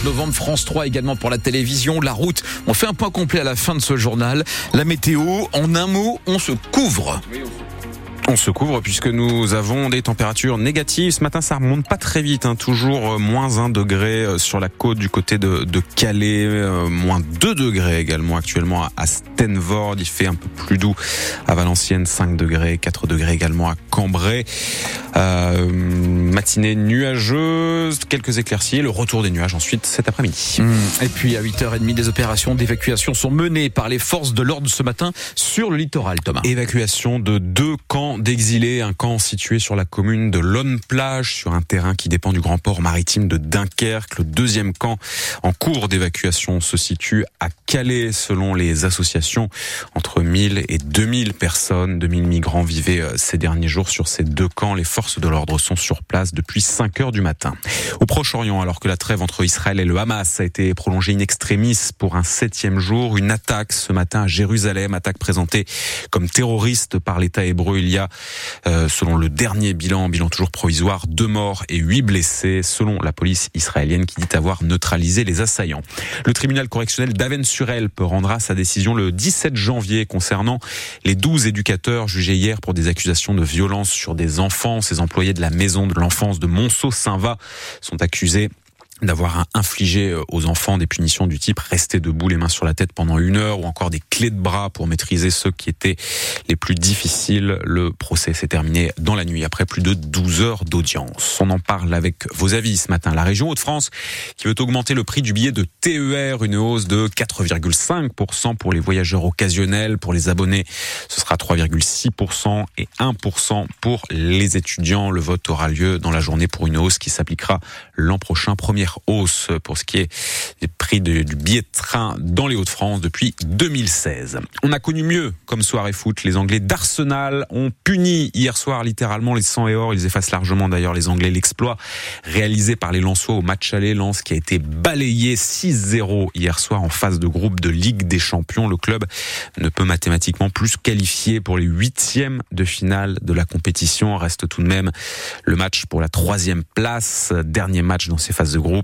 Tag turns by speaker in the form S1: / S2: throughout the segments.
S1: 25 novembre, France 3 également pour la télévision, la route. On fait un point complet à la fin de ce journal. La météo, en un mot, on se couvre.
S2: On se couvre puisque nous avons des températures négatives. Ce matin, ça remonte pas très vite. Hein. Toujours euh, moins 1 degré euh, sur la côte du côté de, de Calais. Euh, moins 2 degrés également actuellement à Stenvord. Il fait un peu plus doux à Valenciennes. 5 degrés. 4 degrés également à Cambrai. Euh, matinée nuageuse. Quelques éclaircies. Le retour des nuages ensuite cet après-midi.
S1: Mmh. Et puis à 8h30, des opérations d'évacuation sont menées par les forces de l'ordre ce matin sur le littoral, Thomas.
S2: Évacuation de deux camps d'exilés, un camp situé sur la commune de Lonne-Plage, sur un terrain qui dépend du grand port maritime de Dunkerque. Le deuxième camp en cours d'évacuation se situe à Calais, selon les associations. Entre 1000 et 2000 personnes, 2000 migrants vivaient euh, ces derniers jours sur ces deux camps. Les forces de l'ordre sont sur place depuis 5 heures du matin. Au Proche-Orient, alors que la trêve entre Israël et le Hamas a été prolongée in extremis pour un septième jour, une attaque ce matin à Jérusalem, attaque présentée comme terroriste par l'État hébreu. Il y a euh, selon le dernier bilan, bilan toujours provisoire, deux morts et huit blessés, selon la police israélienne qui dit avoir neutralisé les assaillants. Le tribunal correctionnel d'Aven-sur-Elpe rendra sa décision le 17 janvier concernant les 12 éducateurs jugés hier pour des accusations de violence sur des enfants. Ces employés de la maison de l'enfance de Monceau-Saint-Va sont accusés d'avoir infligé euh, aux enfants des punitions du type rester debout les mains sur la tête pendant une heure ou encore des clés de bras pour maîtriser ceux qui étaient les plus difficiles. Le procès s'est terminé dans la nuit après plus de 12 heures d'audience. On en parle avec vos avis ce matin. La région Hauts-de-France qui veut augmenter le prix du billet de TER, une hausse de 4,5% pour les voyageurs occasionnels. Pour les abonnés, ce sera 3,6% et 1% pour les étudiants. Le vote aura lieu dans la journée pour une hausse qui s'appliquera l'an prochain, première hausse pour ce qui est des prix du billet de train dans les Hauts-de-France depuis 2016. On a connu mieux comme soirée foot. Les Anglais d'Arsenal ont puni hier soir littéralement les 100 et or. Ils effacent largement d'ailleurs les Anglais l'exploit réalisé par les Lensois au match aller. Lens qui a été balayé 6-0 hier soir en phase de groupe de Ligue des Champions. Le club ne peut mathématiquement plus qualifier pour les huitièmes de finale de la compétition. Reste tout de même le match pour la troisième place. Dernier match dans ces phases de groupe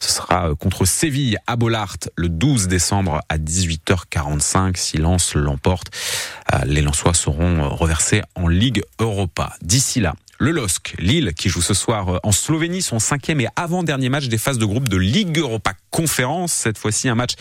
S2: ce sera euh, contre Séville à Bollard le 12 décembre à 18h45. Si Lens l'emporte, euh, les Lensois seront euh, reversés en Ligue Europa. D'ici là, le LOSC, Lille, qui joue ce soir en Slovénie, son cinquième et avant-dernier match des phases de groupe de Ligue Europa Conférence. Cette fois-ci, un match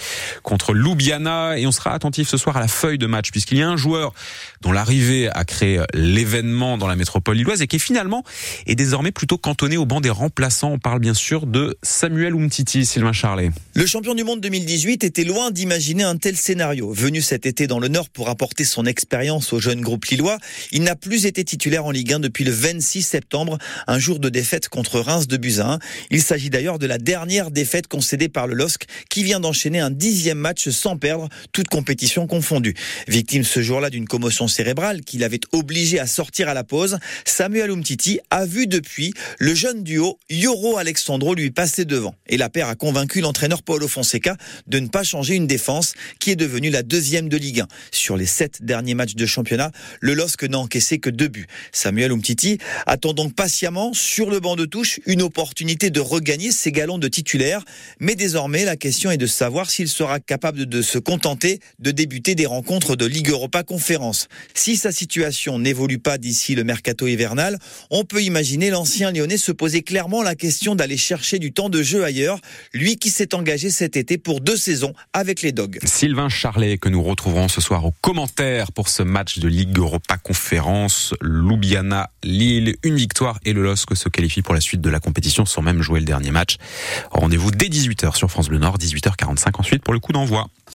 S2: contre Ljubljana. Et on sera attentif ce soir à la feuille de match, puisqu'il y a un joueur dont l'arrivée a créé l'événement dans la métropole lilloise et qui finalement est désormais plutôt cantonné au banc des remplaçants. On parle bien sûr de Samuel Umtiti, Sylvain Charlet.
S3: Le champion du monde 2018 était loin d'imaginer un tel scénario. Venu cet été dans le Nord pour apporter son expérience au jeune groupe lillois, il n'a plus été titulaire en Ligue 1 depuis le 26 septembre, un jour de défaite contre Reims de Buzyn. Il s'agit d'ailleurs de la dernière défaite concédée par le LOSC qui vient d'enchaîner un dixième match sans perdre, toute compétition confondue. Victime ce jour-là d'une commotion cérébrale qui l'avait obligé à sortir à la pause, Samuel Umtiti a vu depuis le jeune duo Yoro Alexandro lui passer devant. Et la paire a convaincu l'entraîneur Paulo Fonseca de ne pas changer une défense qui est devenue la deuxième de Ligue 1. Sur les sept derniers matchs de championnat, le LOSC n'a encaissé que deux buts. Samuel Umtiti attend donc patiemment sur le banc de touche une opportunité de regagner ses galons de titulaire, mais désormais la question est de savoir s'il sera capable de se contenter de débuter des rencontres de Ligue Europa Conférence. Si sa situation n'évolue pas d'ici le mercato hivernal, on peut imaginer l'ancien lyonnais se poser clairement la question d'aller chercher du temps de jeu ailleurs, lui qui s'est engagé cet été pour deux saisons avec les Dogs.
S2: Sylvain Charlet que nous retrouverons ce soir aux commentaires pour ce match de Ligue Europa Conférence, Ljubljana Lille, une victoire et le LOSC se qualifie pour la suite de la compétition sans même jouer le dernier match. Rendez-vous dès 18h sur France Bleu Nord, 18h45 ensuite pour le coup d'envoi.